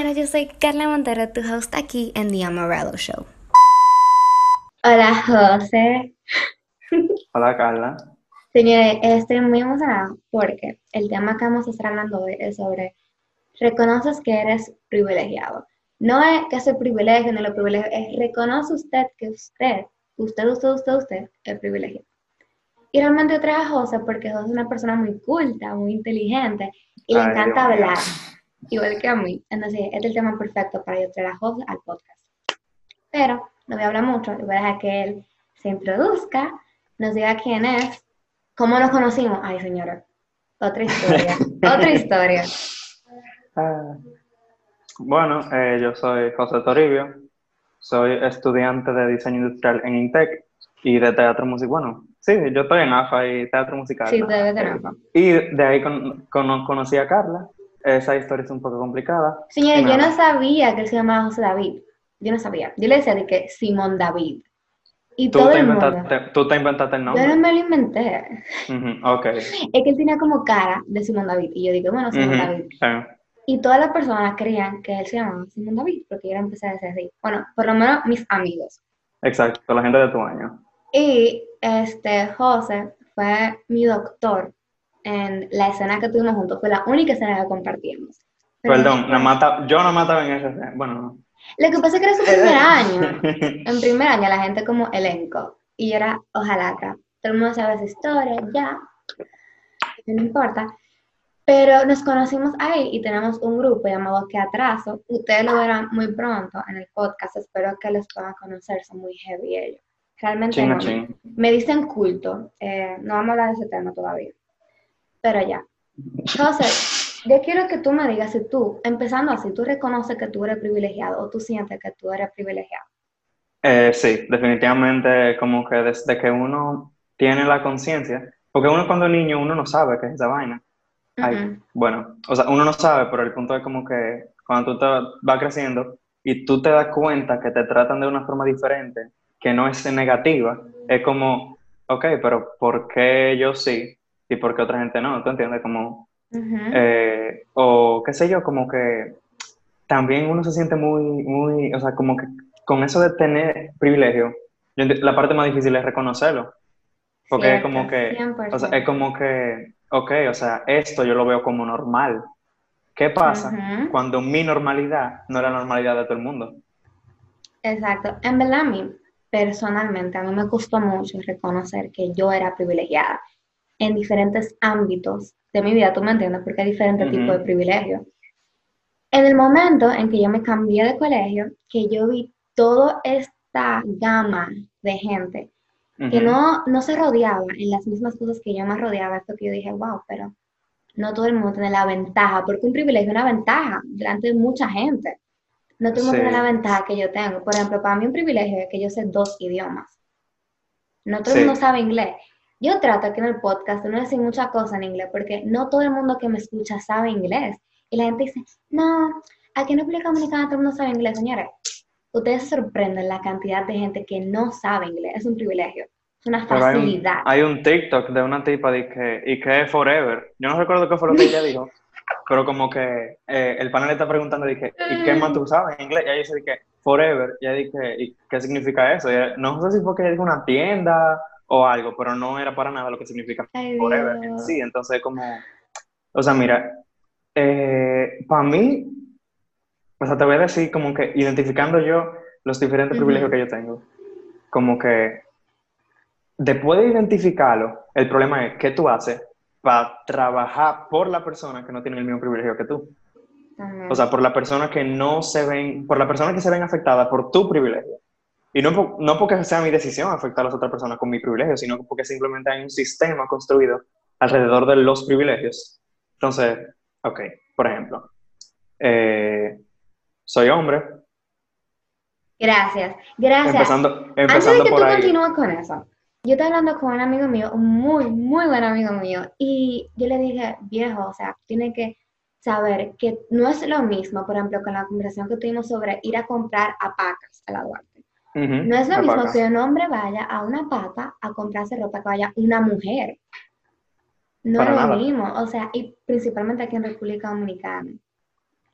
señores, yo soy Carla Montero, tu host aquí en The Amarillo Show. Hola, José. Hola, Carla. Señores, estoy muy emocionada porque el tema que vamos a estar hablando hoy es sobre reconoces que eres privilegiado. No es que ese privilegio, no lo privilegio, es reconoce usted que usted, usted, usted, usted, usted es privilegiado. Y realmente traje a José porque José es una persona muy culta, muy inteligente y le encanta Dios hablar, igual que a mí. Entonces, este es el tema perfecto para yo traer a José al podcast. Pero no voy a hablar mucho, voy a dejar que él se introduzca, nos diga quién es, cómo nos conocimos. Ay, señora, otra historia, otra historia. Ah, Bueno, eh, yo soy José Toribio, soy estudiante de diseño industrial en INTEC y de teatro musical. Bueno, sí, yo estoy en AFA y teatro musical. Sí, ¿no? de nada. Y de ahí con- con- conocí a Carla. Esa historia es un poco complicada. Señores, yo no sabía que él se llamaba José David. Yo no sabía. Yo le decía de que Simón David. Y Tú todo te, el mundo. tú te inventaste el Yo no nombre. me lo inventé. Ujú, ok. Es que él tenía como cara de Simón David. Y yo dije, bueno, Simón Ujú, David. sí. Y todas las personas creían que él se llamaba Simón David, porque yo era empecé a decir así. Bueno, por lo menos mis amigos. Exacto, la gente de tu año. Y este José fue mi doctor en la escena que tuvimos juntos. Fue la única escena que compartimos. Pero Perdón, después- nada más ta- yo no mataba en ese. Bueno, no. Lo que pasa es que era su primer año. En primer año la gente como elenco. Y yo era ojalata. Todo el mundo sabe esa historia, ya. No importa. Pero nos conocimos ahí y tenemos un grupo llamado Que Atraso. Ustedes lo verán muy pronto en el podcast. Espero que los puedan conocer. Son muy heavy ellos. Realmente Chin a no- chin. me dicen culto. eh, no vamos a hablar de ese tema todavía. Pero ya. Entonces, yo quiero que tú me digas si tú, empezando así, tú reconoces que tú eres privilegiado o tú sientes que tú eres privilegiado. Eh, sí, definitivamente como que desde que uno tiene la conciencia, porque uno cuando es niño uno no sabe qué es esa vaina. Ay, bueno, o sea, uno no sabe, pero el punto es como que cuando tú te vas creciendo y tú te das cuenta que te tratan de una forma diferente, que no es negativa, es como, ok, pero ¿por qué yo sí y por qué otra gente no? ¿Tú entiendes? Como, eh, o qué sé yo, como que también uno se siente muy, muy, o sea, como que con eso de tener privilegio, yo la parte más difícil es reconocerlo. Porque es como que, o sea, es como que, ok, o sea, esto yo lo veo como normal. ¿Qué pasa cuando mi normalidad no es la normalidad de todo el mundo? Exacto. En verdad, a mí, personalmente, a mí me costó mucho reconocer que yo era privilegiada en diferentes ámbitos de mi vida, tú me entiendes, porque hay diferentes Ujú. tipos de privilegios. En el momento en que yo me cambié de colegio, que yo vi toda esta gama de gente que Ujú. no, no se rodeaba en las mismas cosas que yo me rodeaba, fue que yo dije, wow, pero no todo el mundo tiene la ventaja, porque un privilegio es una ventaja delante de mucha gente. No todo el mundo Sí. tiene la ventaja que yo tengo. Por ejemplo, para mí un privilegio es que yo sé dos idiomas. No todo el Sí. mundo sabe inglés. Yo trato aquí en el podcast de no decir muchas cosas en inglés, porque no todo el mundo que me escucha sabe inglés. Y la gente dice, no, aquí en República Dominicana todo el mundo sabe inglés, señores. Ustedes se sorprenden la cantidad de gente que no sabe inglés. Es un privilegio. Es una Pero hay un, facilidad. hay un TikTok de una tipa de que, y que es forever. Yo no recuerdo qué fue lo que ella dijo, pero como que eh, el panel está preguntando, dije, ¿y qué más tú sabes en inglés? Y ella dice que forever. Y ella dije, ¿y qué significa eso? Ella- no sé si fue que ella dijo una tienda o algo, pero no era para nada lo que significa Ay, forever en sí. Entonces, como, o sea, mira, para mí, o sea, te voy a decir como que identificando yo los diferentes Ujú. privilegios que yo tengo, como que después de identificarlo, el problema es qué tú haces para trabajar por la persona que no tiene el mismo privilegio que tú. También. O sea, por la persona que no se ven, por la persona que se ven afectadas por tu privilegio. Y no, no porque sea mi decisión afectar a las otras personas con mi privilegio, sino porque simplemente hay un sistema construido alrededor de los privilegios. Entonces, ok, por ejemplo, eh, soy hombre, Gracias, gracias. empezando, Antes de empezando que por tú continúes con eso, yo estaba hablando con un amigo mío, un muy, muy buen amigo mío, y yo le dije, viejo, o sea, tiene que saber que no es lo mismo, por ejemplo, con la conversación que tuvimos sobre ir a comprar a Pacas a la No es lo la mismo paca. que un hombre vaya a una paca a comprarse ropa que vaya una mujer. No es lo mismo, o sea, y principalmente aquí en República Dominicana.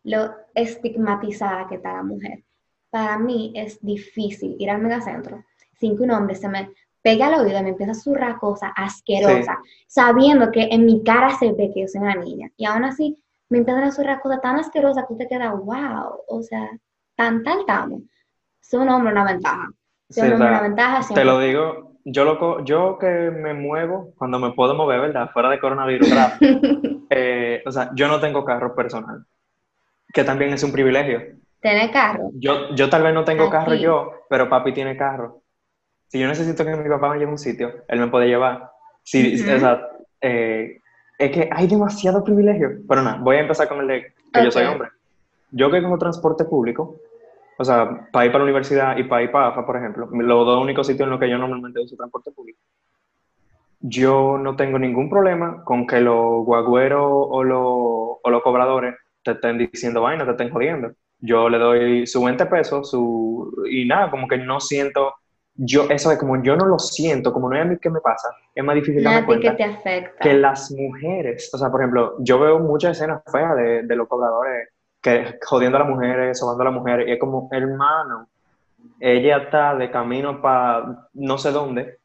lo estigmatizada que está la mujer. Para mí es difícil ir al megacentro sin que un hombre se me pegue al oído y me empiece a zurrar cosas asquerosas, sabiendo que en mi cara se ve que yo soy una niña. Y aún así me empiezan a zurrar cosas tan asquerosas que usted queda, wow, o sea, tan tal estamos. Soy un hombre una ventaja. Soy Sí, un o hombre sea, una ventaja. Te lo digo, yo, lo, yo que me muevo cuando me puedo mover, ¿verdad? Fuera de coronavirus. Eh, o sea, yo no tengo carro personal, que también es un privilegio. Tener carro. Yo, yo tal vez no tengo Aquí. carro yo, pero papi tiene carro. Si yo necesito que mi papá me lleve a un sitio, él me puede llevar. Si, Ujú. o sea, eh, es que hay demasiado privilegio. Pero nada, voy a empezar con el de que yo soy hombre. Yo que cojo transporte público, o sea, para ir para la universidad y para ir para AFA, por ejemplo, los dos únicos sitios en los que yo normalmente uso transporte público, yo no tengo ningún problema con que los guagüeros o los, o los cobradores te estén diciendo vaina, te estén jodiendo. Yo le doy su 20 pesos, su, y nada, como que no siento, yo, eso es como yo no lo siento, como no es a mí que me pasa, es más difícil No darme a ti que cuenta te afecta. que las mujeres, o sea, por ejemplo, yo veo muchas escenas feas de, de los cobradores que jodiendo a las mujeres, sobando a las mujeres, y es como, hermano, ella está de camino para no sé dónde,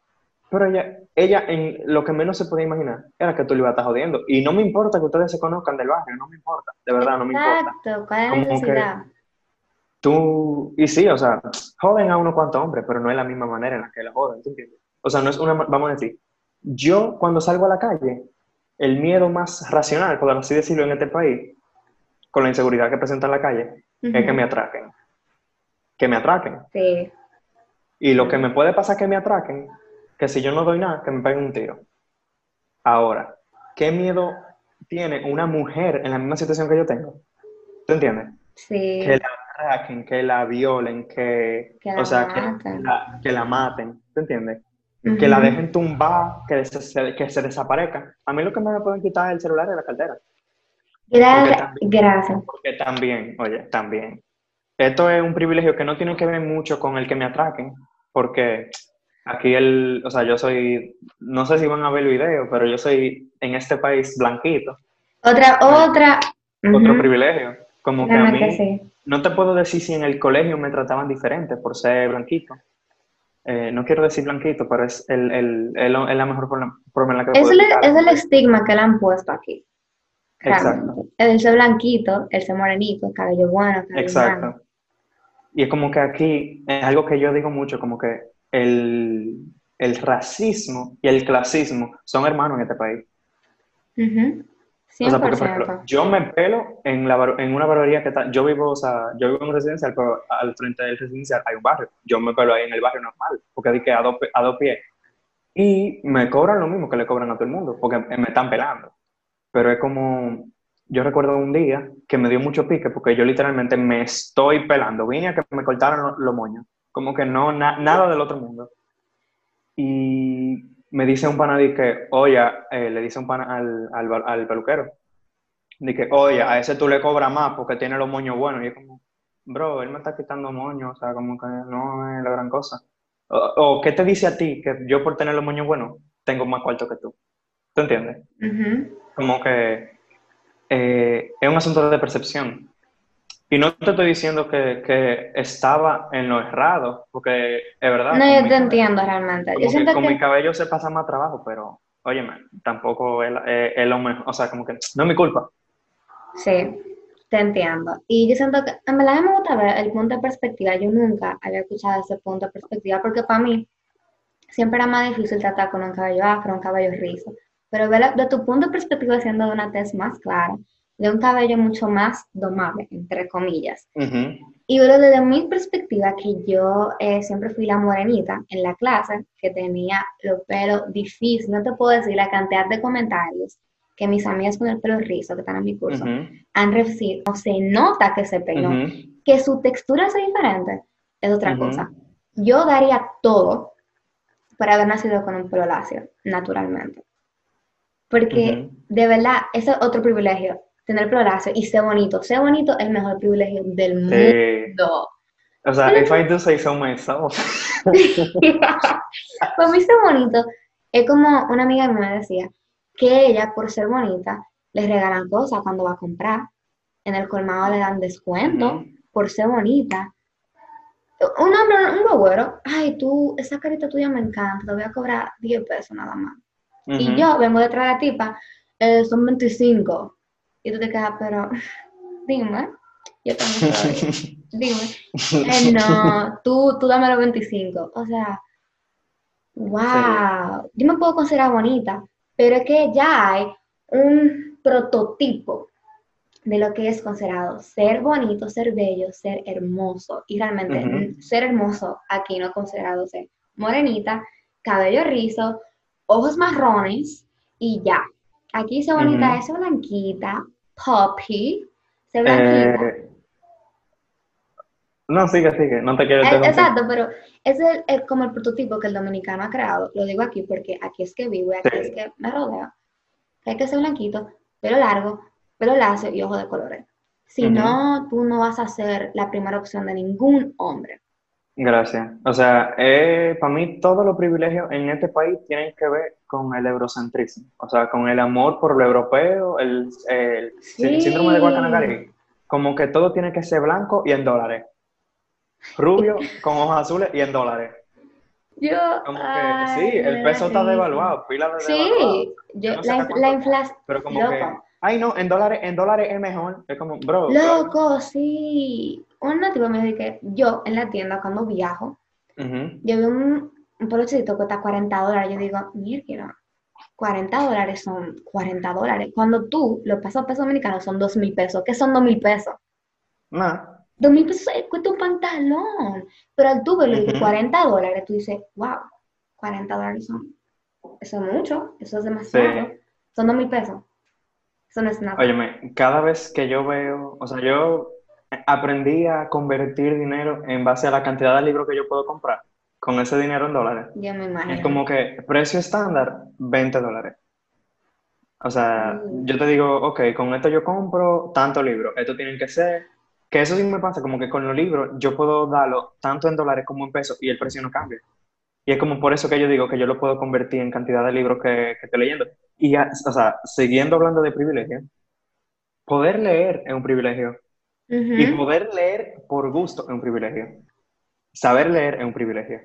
pero ella, ella en lo que menos se podía imaginar era que tú le ibas a estar jodiendo. Y no me importa que ustedes se conozcan del barrio, no me importa, de verdad, no me importa. Exacto, ¿cuál es la necesidad? Tú, y sí, o sea, joden a unos cuantos hombres, pero no es la misma manera en la que la joden, ¿tú entiendes? O sea, no es una, vamos a decir, yo cuando salgo a la calle, el miedo más racional, por así decirlo, en este país, con la inseguridad que presenta en la calle, es que me atraquen. Que me atraquen. Sí. Y lo que me puede pasar es que me atraquen, que si yo no doy nada, que me peguen un tiro. Ahora, ¿qué miedo tiene una mujer en la misma situación que yo tengo? ¿Tú entiendes? Sí. que la atraquen, que la violen, que, Que la o sea, que maten. la, que la maten, ¿te entiendes? Que la dejen tumbar, que se, se- que se desaparezca. A mí lo que me pueden quitar es el celular y la cartera. Gracias. porque también- Gracias. Porque también, oye, también. Esto es un privilegio que no tiene que ver mucho con el que me atraquen, porque aquí el, o sea, yo soy, no sé si van a ver el video, pero yo soy en este país blanquito. Otra, otra. Otro Ujú. privilegio. Como que a mí, sí. No te puedo decir si en el colegio me trataban diferente por ser blanquito. Eh, no quiero decir blanquito, pero es, el, el, el- es la mejor forma, en la que Es puedo el, es el estigma que le han puesto aquí. Exacto. Realmente. El ser blanquito, el ser morenito, cabello bueno, cabello. Exacto. Y es como que aquí es algo que yo digo mucho, como que el, el racismo y el clasismo son hermanos en este país. Ujú. 100%. O sea, porque, por ejemplo, yo me pelo en, la, en una barbería que está, yo vivo, o sea, yo vivo en un residencial, pero al frente del residencial hay un barrio. Yo me pelo ahí en el barrio normal, porque di que a dos, a dos pies. Y me cobran lo mismo que le cobran a todo el mundo, porque me están pelando. Pero es como, yo recuerdo un día que me dio mucho pique, porque yo literalmente me estoy pelando. Vine a que me cortaran lo- los moños. Como que no, na- nada del otro mundo. Y me dice un pana que, oye, eh, le dice un pana al, al, al peluquero, que, oye, a ese tú le cobras más porque tiene los moños buenos. Y es como, bro, él me está quitando moños, o sea, como que no es la gran cosa. O, o, ¿qué te dice a ti que yo por tener los moños buenos tengo más cuarto que tú? ¿Tú entiendes? Ujú. Como que eh, es un asunto de percepción. Y no te estoy diciendo que, que estaba en lo errado, porque es verdad. No, con yo te cabello- entiendo realmente. Yo que siento con que... mi cabello se pasa más trabajo, pero, óyeme, tampoco es, es- es lo mejor. O sea, como que no es mi culpa. Sí, te entiendo. Y yo siento que, en verdad me gusta ver el punto de perspectiva. Yo nunca había escuchado ese punto de perspectiva porque para mí siempre era más difícil tratar con un cabello afro, un cabello rizo. Pero ver de tu punto de perspectiva siendo de una tez más clara, de un cabello mucho más domable, entre comillas. Ujú. Y verlo desde mi perspectiva, que yo eh, siempre fui la morenita en la clase, que tenía los pelos difíciles. No te puedo decir la cantidad de comentarios que mis amigas con el pelo rizo, que están en mi curso, Ujú. han recibido. No se nota que se peinó. Ujú. Que su textura sea diferente es otra cosa. Yo daría todo para haber nacido con un pelo lacio, naturalmente. Porque de verdad, ese es otro privilegio, tener lacio y ser bonito. Ser bonito es el mejor privilegio del Sí. mundo. O sea, if I do say so myself. Para mí ser bonito es como una amiga mía me decía que ella, por ser bonita, le regalan cosas cuando va a comprar. en el colmado le dan descuento por ser bonita. Un hombre, un güero, ay, tú, esa carita tuya me encanta, te voy a cobrar 10 pesos nada más. Y yo vengo detrás de la tipa, eh, son 25. Y tú te quedas, pero dime, yo también soy, dime. Eh, no, tú, tú dame los 25. O sea, wow. Yo me puedo considerar bonita, pero es que ya hay un prototipo de lo que es considerado ser bonito, ser bello, ser hermoso. Y realmente ser hermoso aquí no es considerado ser morenita, cabello rizo, ojos marrones y ya. Aquí ser bonita es blanquita, poppy, ser blanquita. Eh, no, sigue, sigue, no te quiero Eh, interrumpir. Exacto, pero es el- como el prototipo que el dominicano ha creado. Lo digo aquí porque aquí es que vivo y aquí Sí. es que me rodeo. Hay que ser blanquito, pelo largo, pelo lacio y ojos de colores. Si no, tú no vas a ser la primera opción de ningún hombre. Gracias. O sea, para mí todos los privilegios en este país tienen que ver con el eurocentrismo, o sea, con el amor por lo europeo, el, el Sí. síndrome de Guacanagari. Como que todo tiene que ser blanco y en dólares. Rubio con ojos azules y en dólares. Yo, Como que ay, sí, el peso está devaluado, pila de devaluado. Sí, yo, no sé la, inflación. Pero como Loco. que, ay no, en dólares, en dólares es mejor. Es como, bro, Loco, sí. Un tipo me dijo que yo en la tienda cuando viajo, Ujú. yo veo un, un polochito que cuesta 40 dólares. Yo digo, mierda, 40 dólares son 40 dólares. Cuando tú lo pasas a pesos dominicanos son 2 mil pesos. ¿Qué son 2 mil pesos? Nah. 2 mil pesos eh, cuesta un pantalón. Pero al tú verlo y Ujú. 40 dólares, tú dices, wow, 40 dólares son. Eso es mucho, eso es demasiado. Sí. Son 2 mil pesos. Eso no es nada. Óyeme, cada vez que yo veo, o sea, yo aprendí a convertir dinero en base a la cantidad de libros que yo puedo comprar con ese dinero en dólares. yo me imagino. Es como que precio estándar, 20 dólares. O sea, Mm. yo te digo, ok, con esto yo compro tanto libro, esto tienen que ser, que eso sí me pasa, como que con los libros yo puedo darlo tanto en dólares como en pesos y el precio no cambia. Y es como por eso que yo digo que yo lo puedo convertir en cantidad de libros que, que estoy leyendo. Y, ya, o sea, siguiendo hablando de privilegio, poder leer es un privilegio. Y poder leer por gusto es un privilegio. Saber leer es un privilegio.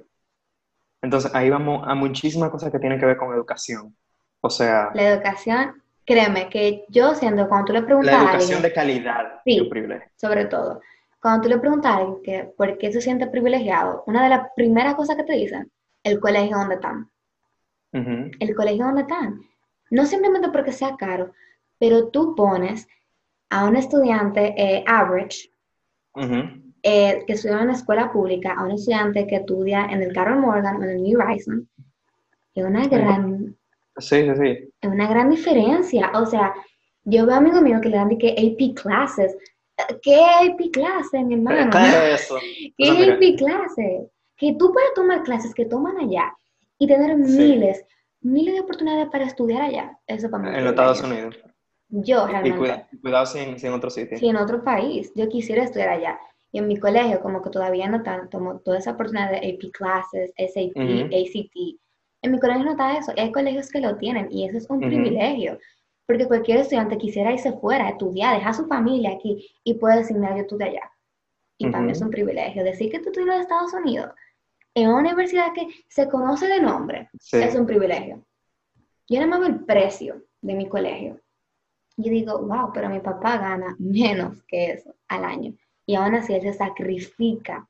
Entonces, ahí vamos a muchísimas cosas que tienen que ver con educación. O sea, La educación, créeme que yo siento cuando tú le preguntas la a educación alguien, de calidad Sí. es un privilegio. sobre todo, cuando tú le preguntas a alguien que por qué se siente privilegiado, una de las primeras cosas que te dicen, el colegio donde están. El colegio donde están. No simplemente porque sea caro, pero tú pones a un estudiante eh, average eh, que estudia en una escuela pública, a un estudiante que estudia en el Carol Morgan o en el New Rising, es una gran Sí, sí, sí. Es una gran diferencia. O sea, yo veo amigos míos que le dan de que AP classes. ¿Qué AP clases, mi hermano? ¿Qué es eso? ¿Qué O sea, mira. AP clases? Que tú puedes tomar clases que toman allá y tener Sí. miles, miles de oportunidades para estudiar allá. Eso para mí. En los Estados. Unidos. Yo Y realmente, cuida- cuidado si en, si en otro sitio. si en otro país, yo quisiera estudiar allá. Y en mi colegio, como que todavía no están, tomo toda esa oportunidad de AP classes, SAT. ACT. En mi colegio no está eso. y Hay colegios que lo tienen y eso es un privilegio. Porque cualquier estudiante quisiera irse fuera, estudiar, dejar su familia aquí y puede decir, mira, yo estudié allá. Y para mí es un privilegio. Decir que tú estudias en Estados Unidos, en una universidad que se conoce de nombre, Sí. es un privilegio. Yo no me veo el precio de mi colegio. Yo digo, wow, pero mi papá gana menos que eso al año. Y aún así él se sacrifica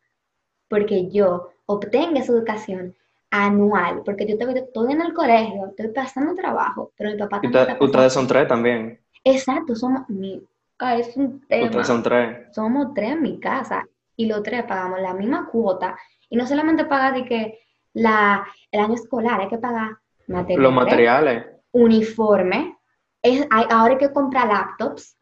porque yo obtenga esa educación anual. Porque yo estoy, en el colegio, estoy pasando trabajo, pero mi papá también ustedes, son tres también. Exacto, somos mi, ah, es un tema. Ustedes son tres. Somos tres en mi casa y los tres pagamos la misma cuota. Y no solamente pagar de que la, el año escolar, hay que pagar materiales, Los materiales. uniforme. Es, hay, ahora hay que comprar laptops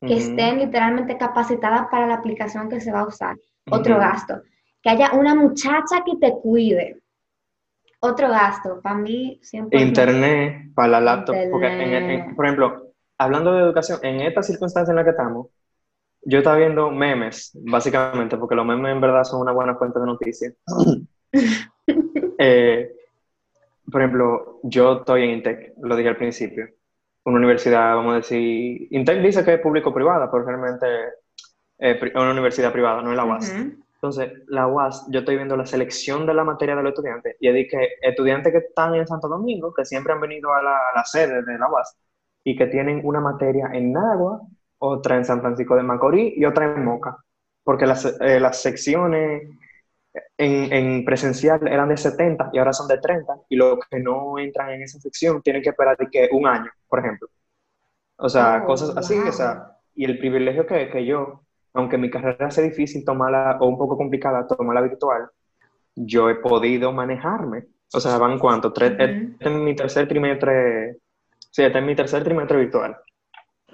que Ujú. estén literalmente capacitadas para la aplicación que se va a usar. Otro Ujú. gasto. Que haya una muchacha que te cuide. Otro gasto. Para mí, siempre. Internet para la laptop. Porque, en- en- Internet. por ejemplo, hablando de educación, en esta circunstancia en la que estamos, yo estaba viendo memes, básicamente, porque los memes en verdad son una buena fuente de noticias. Eh, por ejemplo, yo estoy en Intec, lo dije al principio. una universidad, vamos a decir, Intel dice que es público-privada, pero realmente es una universidad privada, no es la UAS. Entonces, la UAS, yo estoy viendo la selección de la materia de los estudiantes y es que estudiantes que están en Santo Domingo, que siempre han venido a la, a la sede de la UAS y que tienen una materia en Nagua, otra en San Francisco de Macorís y otra en Moca, porque las, eh, las secciones en, en, presencial eran de 70 y ahora son de 30, y los que no entran en esa sección tienen que esperar de que un año, por ejemplo. O sea, Oh, cosas así, o sea, y el privilegio que, que yo, aunque mi carrera sea difícil tomarla o un poco complicada tomarla virtual, yo he podido manejarme. O sea, van cuánto, Tres, Ujú. este es mi tercer trimestre, sí, este es mi tercer trimestre virtual.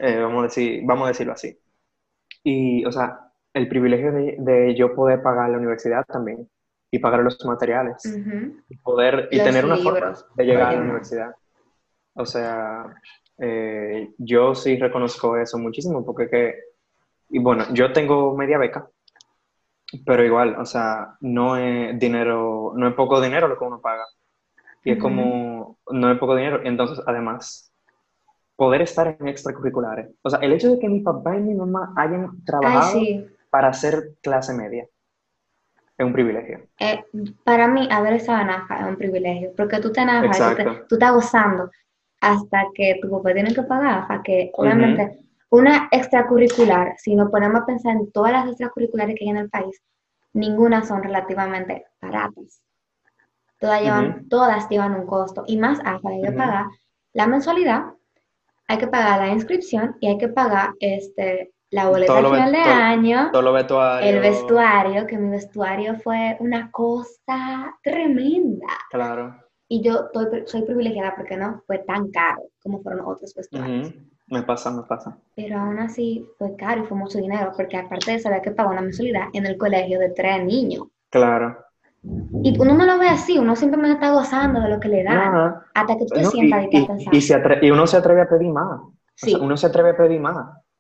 Eh, vamos, a decir, vamos a decirlo así. Y, o sea, el privilegio de, de yo poder pagar la universidad también y pagar los materiales Ujú. y poder y Los tener una forma libros, de llegar a la universidad. O sea, eh, yo sí reconozco eso muchísimo porque que, y bueno, yo tengo media beca, pero igual, o sea, no es dinero, no es poco dinero lo que uno paga. Y es Ujú. como, no es poco dinero. Entonces, además, poder estar en extracurriculares. O sea, el hecho de que mi papá y mi mamá hayan Ay, trabajado sí. para hacer clase media es un privilegio. Eh, para mí, haber estado en AFA es un privilegio, porque tú te AFA tú, tú estás gozando hasta que tu papá tiene que pagar AFA, que obviamente una extracurricular, si nos ponemos a pensar en todas las extracurriculares que hay en el país, ninguna son relativamente baratas. Todas llevan, Ujú. todas llevan un costo, y más AFA, hay que Ujú. pagar la mensualidad, hay que pagar la inscripción y hay que pagar este, la boleta al final de todo- año. Todo lo vestuario. El vestuario, que mi vestuario fue una cosa tremenda. Claro. Y yo estoy soy privilegiada porque no fue tan caro como fueron otros vestuarios. Me pasa, me pasa. Pero aún así fue caro y fue mucho dinero porque aparte de eso había que pagar una mensualidad en el colegio de tres niños. Claro. Y uno no lo ve así, uno simplemente está gozando de lo que le dan. Ajá. Hasta que tú te No, sientas y, y, te y- y se y uno se atreve a pedir más. O Sí. sea, uno se atreve a pedir más.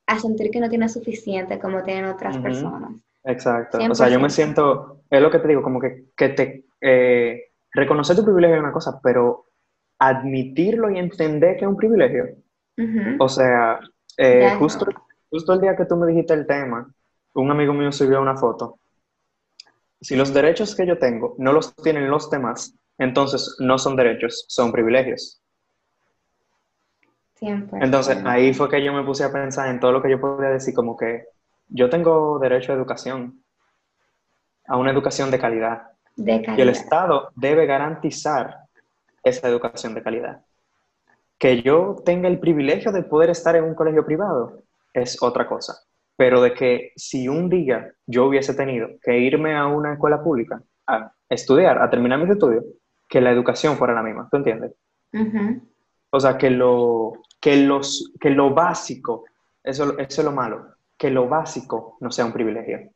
a sentir que no tiene suficiente como tienen otras Ujú. personas. Exacto. O sea, yo me 100%. siento, es lo que te digo, como que, que te eh, reconocer tu privilegio es una cosa, pero admitirlo y entender que es un privilegio. Ujú. O sea, eh, justo, justo el día que tú me dijiste el tema, un amigo mío subió una foto. Si los derechos que yo tengo no los tienen los demás, entonces no son derechos, son privilegios. Siempre. Entonces ahí fue que yo me puse a pensar en todo lo que yo podía decir, como que yo tengo derecho a educación, a una educación de calidad. De Y el calidad. Estado debe garantizar esa educación de calidad. Que yo tenga el privilegio de poder estar en un colegio privado es otra cosa. Pero de que si un día yo hubiese tenido que irme a una escuela pública a estudiar, a terminar mis estudios, que la educación fuera la misma, ¿tú entiendes? Ujú. O sea, que lo, que los, que lo básico, eso, eso es lo malo, que lo básico no sea un privilegio.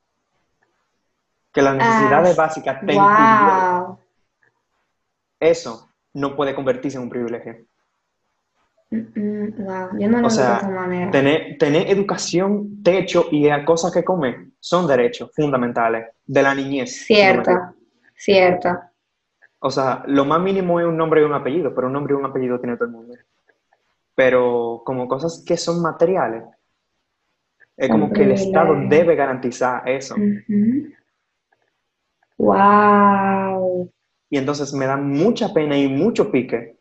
Que las necesidades Ah, básicas te. Wow. Eso no puede convertirse en un privilegio. Wow. Yo no lo O sea, de esa manera. Tener, tener educación, techo y cosas que comer son derechos fundamentales de la niñez. Cierto, cierto. O sea, lo más mínimo es un nombre y un apellido, pero un nombre y un apellido tiene todo el mundo. Pero como cosas que son materiales, es como que el Estado debe garantizar eso. Wow. Y entonces me da mucha pena y mucho pique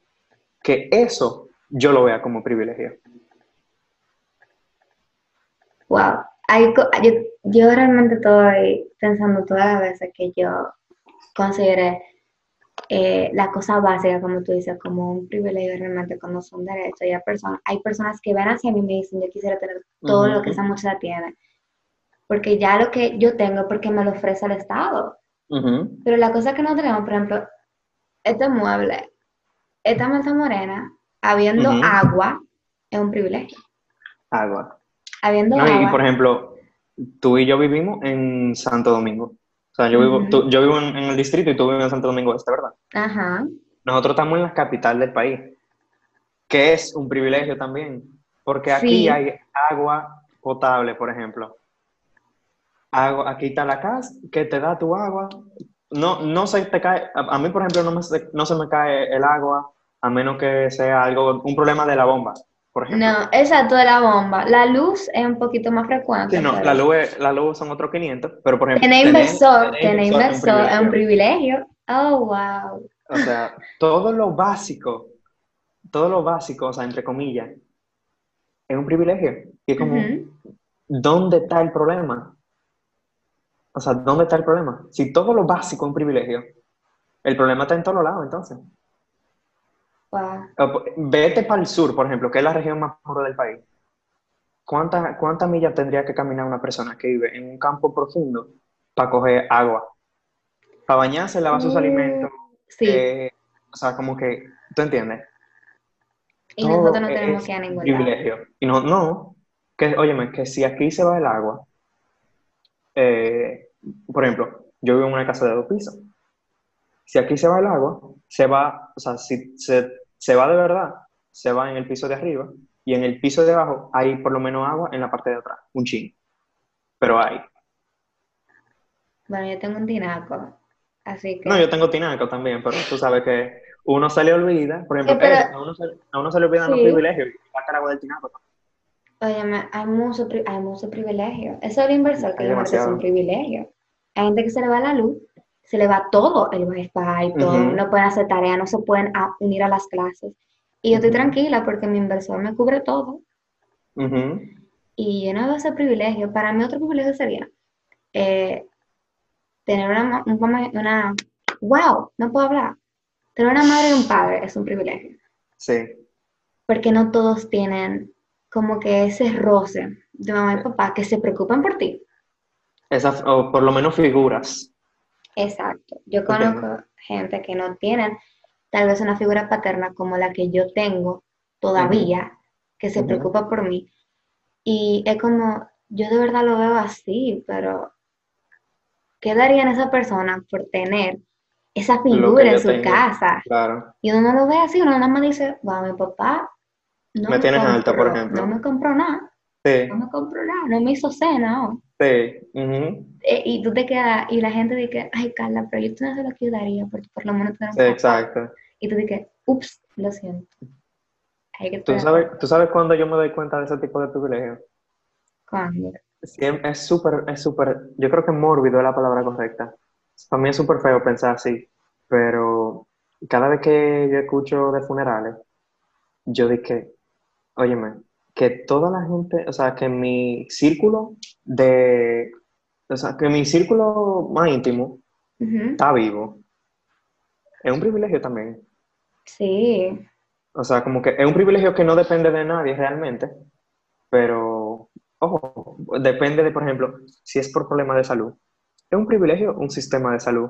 que eso yo lo vea como privilegio. Wow. Hay yo, yo realmente estoy pensando todas las veces que yo consideré eh, la cosa básica, como tú dices, como un privilegio realmente cuando son derechos. Y hay personas, hay personas que ven hacia mí y me dicen, yo quisiera tener todo lo que esa muchacha tiene. Porque ya lo que yo tengo, porque me lo ofrece el Estado. Pero la cosa que no tenemos, por ejemplo, este mueble, esta mesa morena, habiendo agua, es un privilegio. Agua. Habiendo No, y, agua. por ejemplo, tú y yo vivimos en Santo Domingo. O sea, yo vivo, tú- yo vivo en, en el distrito y tú vives en Santo Domingo Este, ¿verdad? Ajá. Nosotros estamos en la capital del país, que es un privilegio también, porque aquí Sí. hay agua potable, por ejemplo. Agua, aquí está la casa que te da tu agua. No, no se te cae, a, a mí, por ejemplo, no, me no se me cae el agua a menos que sea algo, un problema de la bomba. por ejemplo. No, exacto, de la bomba. La luz es un poquito más frecuente. Sí, no, pero- la luz, es- la luz son otros 500, pero por ejemplo... Tener inversor, tener inversor es un privilegio. Oh, wow. O sea, todo lo básico, todo lo básico, o sea, entre comillas, es un privilegio. Y es como. ¿dónde está el problema? O sea, ¿dónde está el problema? Si todo lo básico es un privilegio, el problema está en todos lados, entonces. Wow. O po- Vete para el sur, por ejemplo, que es la región más pobre del país. ¿Cuántas cuántas millas tendría que caminar una persona que vive en un campo profundo para coger agua? Para bañarse, lavar sus Mm, alimentos. Sí, eh, o sea, como que, ¿tú entiendes? y todo nosotros no tenemos que ir a ningún lado. privilegio. Y no, no, que, óyeme, que si aquí se va el agua, eh, por ejemplo, yo vivo en una casa de dos pisos. Si aquí se va el agua, se va, o sea, si se, se va de verdad, se va en el piso de arriba y en el piso de abajo hay por lo menos agua en la parte de atrás, un chin. Pero hay. Bueno, yo tengo un tinaco, así que... No, yo tengo tinaco también, pero tú sabes que uno se le olvida, por ejemplo, Eh, pero- eso, a, uno se, a uno se le olvidan los Sí. privilegios y saca el agua del tinaco. Óyeme, hay mucho, hay mucho privilegio. Eso del inversor que es un privilegio. Hay gente que se le va la luz, se le va todo, el wifi, todo, no pueden hacer tareas, no se pueden a- unir a las clases. Y yo estoy tranquila porque mi inversor me cubre todo. Y yo no veo ese privilegio. Para mí otro privilegio sería eh, tener una. ¡Wow! No puedo hablar. Tener una madre y un padre es un privilegio. Sí. Porque no todos tienen como que ese roce de mamá y papá que se preocupan por ti. Esa, o por lo menos figuras. Exacto. Yo conozco gente que no tienen tal vez una figura paterna como la que yo tengo todavía, que se preocupa por mí. Y es como, yo de verdad lo veo así, pero ¿qué daría en esa persona por tener esa figura en su tengo. casa? Claro. Y uno no lo ve así, uno nada más dice, wow, mi papá no Me tienes alta, por ejemplo. No me compró nada, Sí, no me compró nada, no me hizo cena. Sí. Eh, y tú te quedas, y la gente dice, ay, Carla, pero yo no sé lo que yo daría, porque por lo menos tenemos sí, exacto. Y tú dices, ups, lo siento. Que ¿Tú sabes, ¿Tú sabes cuándo yo me doy cuenta de ese tipo de privilegios? ¿Cuándo? Siem- Es súper, es súper, yo creo que mórbido es la palabra correcta. Para mí es súper feo pensar así, pero cada vez que yo escucho de funerales, yo dije, óyeme, que toda la gente, o sea, que mi círculo de, o sea, que mi círculo más íntimo está vivo, es un privilegio también. Sí, O sea, como que es un privilegio que no depende de nadie realmente, pero, ojo, depende de, por ejemplo, si es por problemas de salud. Es un privilegio un sistema de salud.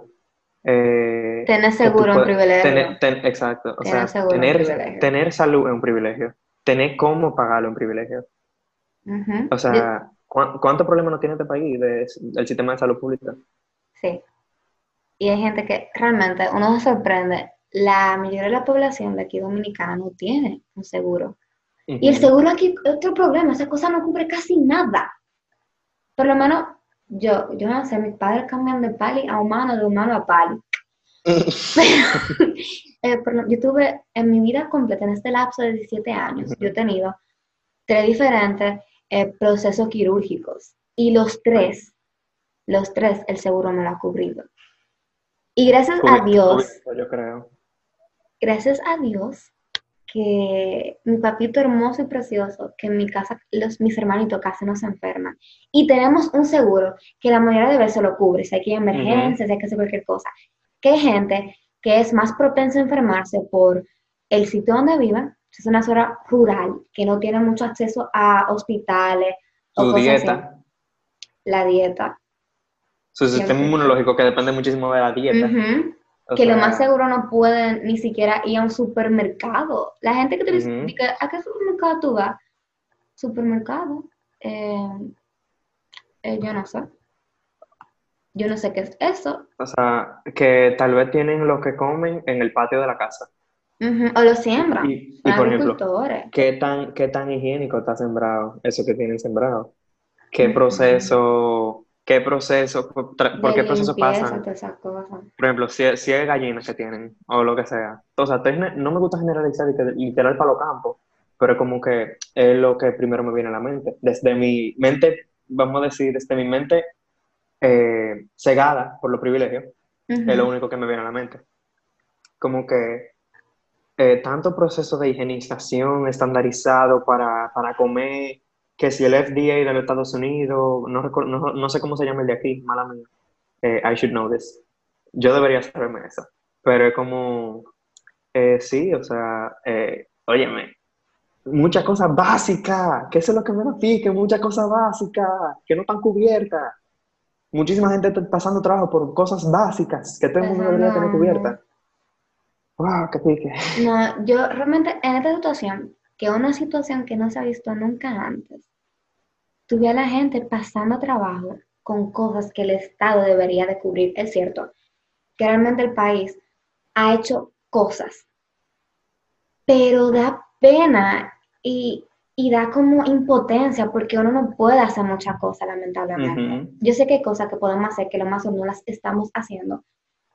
Eh, tener seguro un puedes- privilegio. tener- ten- exacto. O Tener sea, es un tener, tener salud es un privilegio. Tener cómo pagarlo es un privilegio. O sea, ¿cu- ¿cuántos problemas no tiene este país de- del sistema de salud pública? Sí. Y hay gente que realmente uno se sorprende. La mayoría de la población de aquí dominicana no tiene un seguro. Y el seguro aquí es otro problema. Esa cosa no cubre casi nada. Por lo menos, yo, yo no sé, mis padres cambian de pali a humano, de humano a pali. Eh, por lo- yo tuve en mi vida completa, en este lapso de 17 años, yo he tenido tres diferentes eh, procesos quirúrgicos. Y los tres, los tres, el seguro me lo ha cubrido. Y gracias a Dios, cubierto, Yo creo. gracias a Dios, que mi papito hermoso y precioso, que en mi casa, los, mis hermanitos casi no se enferman. Y tenemos un seguro que la mayoría de veces lo cubre, si hay que emergencias, si hay que hacer cualquier cosa. Que hay gente que es más propensa a enfermarse por el sitio donde si es una zona rural, que no tiene mucho acceso a hospitales Su dieta, así. La dieta. su sistema Siempre. inmunológico que depende muchísimo de la dieta. Que lo más seguro no pueden ni siquiera ir a un supermercado. La gente que te dice, ¿a qué supermercado tú vas? Supermercado. Eh, eh, yo no sé. Yo no sé qué es eso. O sea, que tal vez tienen lo que comen en el patio de la casa. O lo siembran. Y, y, Son por ejemplo, agricultores. ¿qué tan, ¿qué tan higiénico está sembrado eso que tienen sembrado? ¿Qué proceso, qué proceso, por, qué proceso pasan? Por ejemplo, si, si hay gallinas que tienen, o lo que sea. O sea, no me gusta generalizar literal para los campos, pero como que es lo que primero me viene a la mente. Desde mi mente, vamos a decir, desde mi mente eh, cegada por los privilegios, es lo único que me viene a la mente. Como que eh, tanto proceso de higienización estandarizado para, para, comer, que si el FDA de los Estados Unidos, no, no, no, sé cómo se llama el de aquí, mala mía, eh, I should know this. Yo debería saberme eso, pero es como, eh, sí, o sea, óyeme, muchas cosas básicas, que eso es lo que me pique, muchas cosas básicas, que no están cubiertas. Muchísima gente está pasando trabajo por cosas básicas que todo el mundo debería tener cubiertas. ¡Wow, qué pique! No, yo realmente en esta situación, que es una situación que no se ha visto nunca antes, tuve a la gente pasando trabajo con cosas que el Estado debería de cubrir. Es cierto que realmente el país ha hecho cosas, pero da pena y, da como impotencia porque uno no puede hacer muchas cosas, lamentablemente. Yo sé que hay cosas que podemos hacer que lo más o no las estamos haciendo,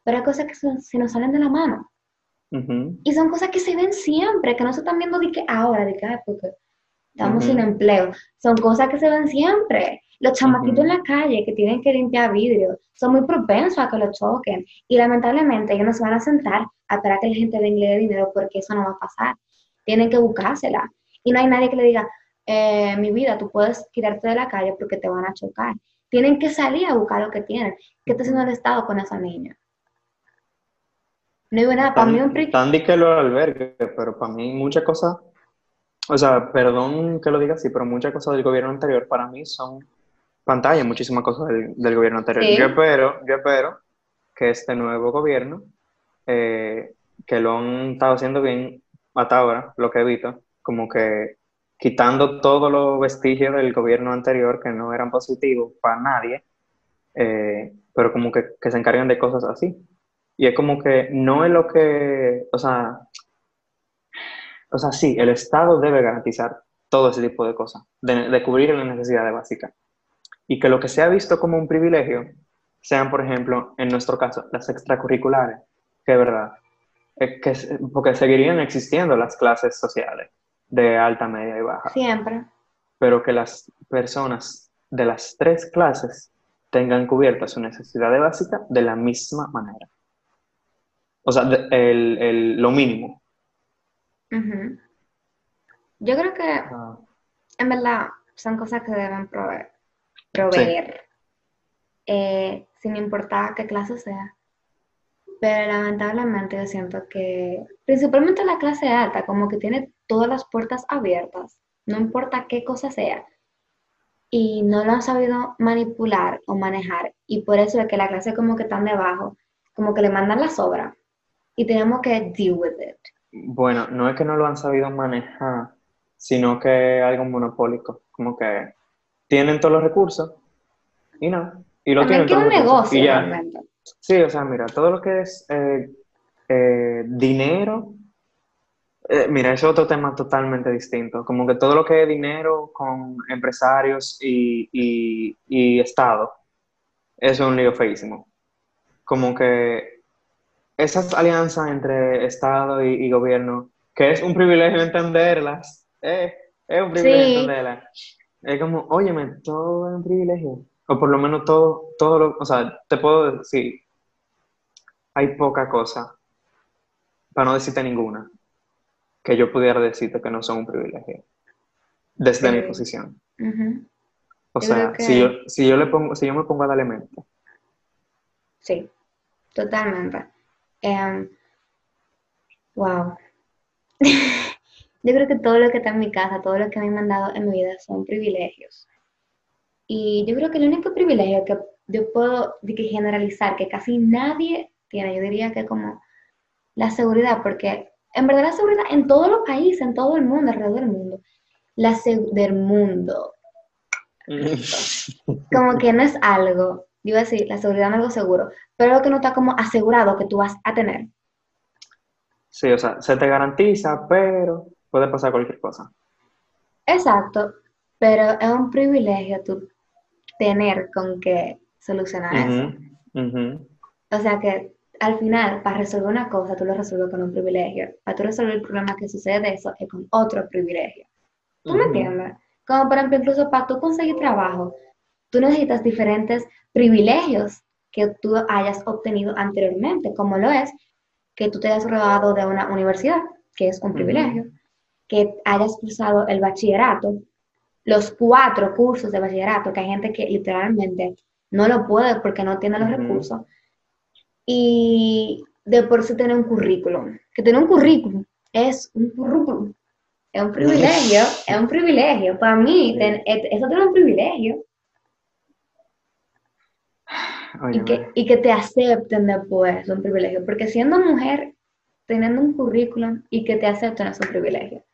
pero hay cosas que se, nos salen de la mano. Y son cosas que se ven siempre, que no se están viendo de que ahora, de que porque estamos sin empleo. Son cosas que se ven siempre. Los chamaquitos en la calle que tienen que limpiar vidrio son muy propensos a que lo choquen. Y lamentablemente ellos no se van a sentar a esperar que la gente venga de dinero porque eso no va a pasar. Tienen que buscársela. Y no hay nadie que le diga, eh, mi vida, tú puedes quitarte de la calle porque te van a chocar. Tienen que salir a buscar lo que tienen. ¿Qué está haciendo el Estado con esa niña? No hay nada, para mí un Tan que lo albergue, pero para mí muchas cosas, o sea, perdón que lo diga así, pero muchas cosas del gobierno anterior para mí son pantalla, muchísimas cosas del, gobierno anterior. Yo espero, yo espero que este nuevo gobierno, eh, que lo han estado haciendo bien hasta ahora, lo que he visto, como que quitando todos los vestigios del gobierno anterior que no eran positivos para nadie, eh, pero como que, que, se encargan de cosas así. Y es como que no es lo que, o sea, o sea, sí, el Estado debe garantizar todo ese tipo de cosas, de, cubrir las necesidades básicas. Y que lo que se ha visto como un privilegio sean, por ejemplo, en nuestro caso, las extracurriculares, que es verdad, que, porque seguirían existiendo las clases sociales de alta, media y baja. Siempre. Pero que las personas de las tres clases tengan cubierta su necesidad básica de la misma manera. O sea, el, el, lo mínimo. Yo creo que, ah. en verdad, son cosas que deben proveer, proveer eh, sin importar qué clase sea. Pero lamentablemente yo siento que, principalmente la clase alta, como que tiene todas las puertas abiertas, no importa qué cosa sea, y no lo han sabido manipular o manejar, y por eso es que la clase como que están debajo, como que le mandan la sobra, y tenemos que deal with it. Bueno, no es que no lo han sabido manejar, sino que es algo monopólico, como que tienen todos los recursos y no, y lo tienen todos un negocio, realmente. Sí, o sea, mira, todo lo que es eh, eh, dinero, eh, mira, es otro tema totalmente distinto. Como que todo lo que es dinero con empresarios y, y, Estado, eso es un lío feísimo. Como que esas alianzas entre Estado y, gobierno, que es un privilegio entenderlas, es un privilegio entenderlas. Es como, óyeme, todo es un privilegio o por lo menos todo, todo lo, o sea, te puedo decir, hay poca cosa, para no decirte ninguna, que yo pudiera decirte que no son un privilegio, desde mi posición. O sea, si, yo, si, yo le pongo, si yo me pongo a darle mente. Sí, totalmente. Em, wow. yo creo que todo lo que está en mi casa, todo lo que me han mandado en mi vida son privilegios. Y yo creo que el único privilegio que yo puedo que generalizar, que casi nadie tiene, yo diría que como la seguridad, porque en verdad la seguridad en todos los países, en todo el mundo, alrededor del mundo, la del mundo, como que no es algo, yo iba a decir, la seguridad no es algo seguro, pero algo que no está como asegurado que tú vas a tener. Sí, o sea, se te garantiza, pero puede pasar cualquier cosa. Exacto, pero es un privilegio tú tener con qué solucionar eso. O sea que al final, para resolver una cosa, tú lo resuelves con un privilegio. Para tú resolver el problema que sucede de eso, es con otro privilegio. ¿Tú me entiendes? Como por ejemplo, incluso para tú conseguir trabajo, tú necesitas diferentes privilegios que tú hayas obtenido anteriormente, como lo es que tú te hayas graduado de una universidad, que es un privilegio, que hayas cursado el bachillerato, los cuatro cursos de bachillerato, que hay gente que literalmente no lo puede porque no tiene los recursos, y de por sí tener un currículum, que tener un currículum es un currículum, es un privilegio, es un privilegio. Para mí, ten- et- eso tiene un privilegio. Y que, y que te acepten después es un privilegio. Porque siendo mujer, teniendo un currículum y que te acepten es un privilegio.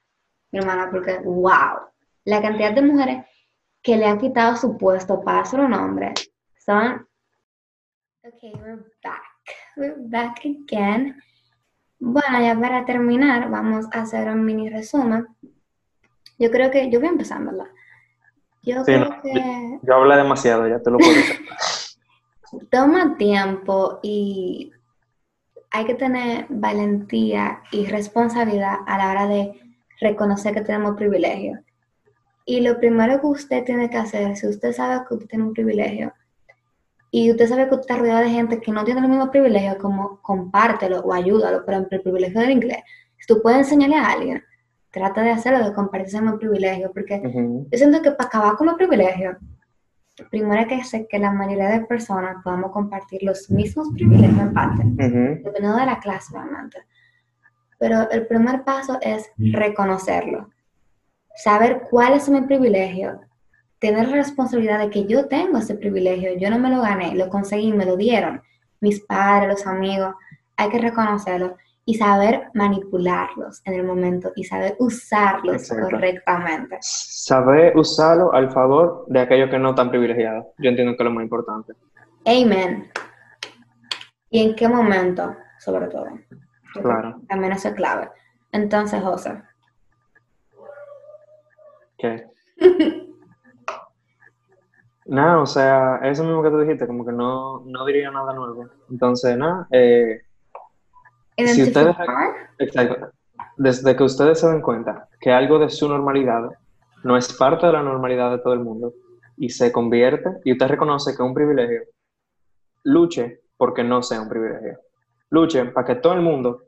Mi hermana, porque wow, la cantidad de mujeres que le han quitado su puesto para ser un hombre son. Ok, we're back. We're back again. Bueno, ya para terminar, vamos a hacer un mini resumen. Yo creo que yo voy empezando, ¿verdad? Yo Sí, creo no, que Yo hablé demasiado, ya te lo puedo decir. toma tiempo y hay que tener valentía y responsabilidad a la hora de reconocer que tenemos privilegios. Y lo primero que usted tiene que hacer, si usted sabe que usted tiene un privilegio y usted sabe que usted está rodeado de gente que no tiene los mismos privilegios, como compártelo o ayúdalo. Por ejemplo, el privilegio del inglés. Si tú puedes enseñarle a alguien, trata de hacerlo, de compartir ese mismo privilegio, porque Ujú. yo siento que para acabar con los privilegios, primero que hacer que la mayoría de personas podamos compartir los mismos privilegios en parte, dependiendo de la clase. Pero el primer paso es reconocerlo, saber cuál es mi privilegio, tener la responsabilidad de que yo tengo ese privilegio, yo no me lo gané, lo conseguí, me lo dieron, mis padres, los amigos, hay que reconocerlo y saber manipularlos en el momento y saber usarlos Exacto. correctamente. Saber usarlo al favor de aquellos que no están privilegiados. Yo entiendo que es lo más importante. Amen. ¿Y en qué momento, sobre todo? Yo Claro. También eso es clave. Entonces, José, ¿Qué? Nada, o sea, eso mismo que tú dijiste, como que no, no diría nada nuevo. Entonces, nada, eh, Si ustedes- exacto. Desde que ustedes se den cuenta que algo de su normalidad no es parte de la normalidad de todo el mundo y se convierte, y usted reconoce que es un privilegio, luche porque no sea un privilegio. Luche para que todo el mundo,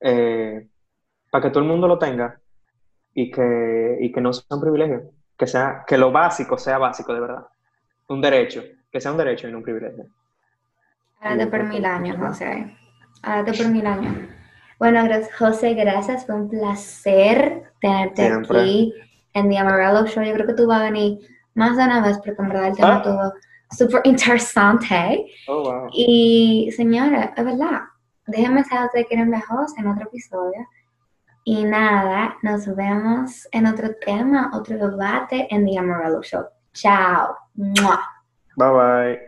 eh, para que todo el mundo lo tenga y que, y que no sea un privilegio. Que, sea, que lo básico sea básico de verdad. Un derecho, que sea un derecho y no un privilegio. Háblate por mil años, José. Háblate por mil años. Bueno, gracias, José, gracias. Fue un placer tenerte Siempre. aquí en The Amarillo Show. Yo creo que tú vas a venir más de una vez porque en verdad el tema Ah. estuvo súper interesante. Oh, wow. Y señora, es verdad, déjenme saber si ustedes quieren ver a José en otro episodio. Y nada, nos vemos en otro tema, otro debate en The Amarillo Show. Chao. Bye bye.